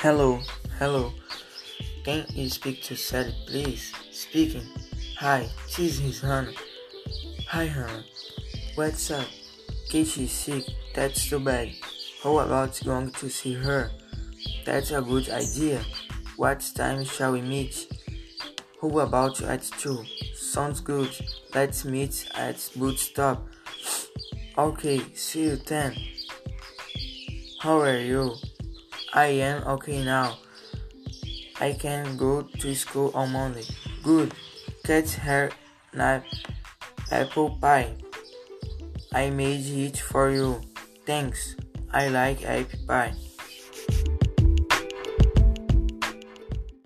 Hello, hello. Can you speak to Sally, please? Speaking. Hi, this is Hannah. Hi, Hannah. What's up? Casey's sick. That's too bad. How about going to see her? That's a good idea. What time shall we meet? How about at 2? Sounds good. Let's meet at boot stop. Okay, see you then. How are you? I am okay now. I can go to school on Monday. Good. Catch hair nap apple pie. I made it for you. Thanks. I like apple pie.